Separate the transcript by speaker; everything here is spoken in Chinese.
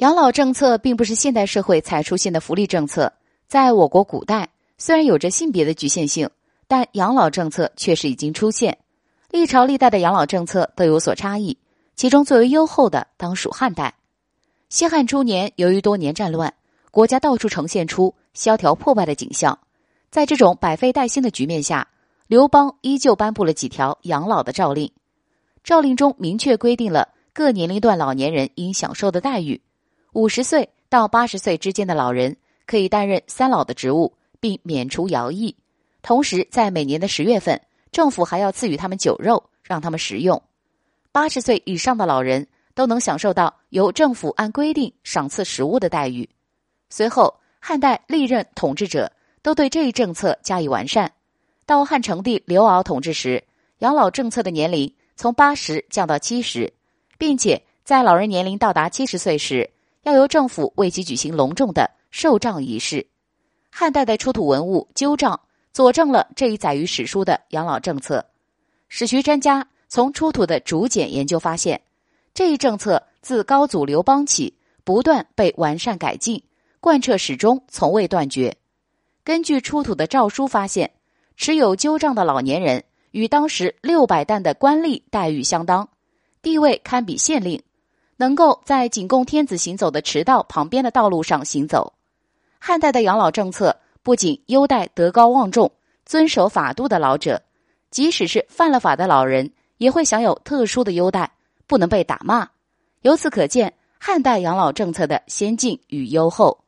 Speaker 1: 养老政策并不是现代社会才出现的福利政策，在我国古代虽然有着性别的局限性，但养老政策确实已经出现。历朝历代的养老政策都有所差异，其中最为优厚的当属汉代。西汉初年，由于多年战乱，国家到处呈现出萧条破败的景象。在这种百废待兴的局面下，刘邦依旧颁布了几条养老的诏令。诏令中明确规定了各年龄段老年人应享受的待遇：五十岁到八十岁之间的老人可以担任三老的职务，并免除徭役。同时，在每年的十月份，政府还要赐予他们酒肉，让他们食用。八十岁以上的老人。都能享受到由政府按规定赏赐食物的待遇。随后，汉代历任统治者都对这一政策加以完善。到汉成帝刘骜统治时，养老政策的年龄从八十降到七十，并且在老人年龄到达七十岁时，要由政府为其举行隆重的寿葬仪式。汉代的出土文物鸠杖佐证了这一载于史书的养老政策。史学专家从出土的竹简研究发现。这一政策自高祖刘邦起，不断被完善改进，贯彻始终，从未断绝。根据出土的诏书发现，持有鸠杖的老年人与当时六百担的官吏待遇相当，地位堪比县令，能够在仅供天子行走的驰道旁边的道路上行走。汉代的养老政策不仅优待德高望重、遵守法度的老者，即使是犯了法的老人，也会享有特殊的优待。不能被打骂，由此可见汉代养老政策的先进与优厚。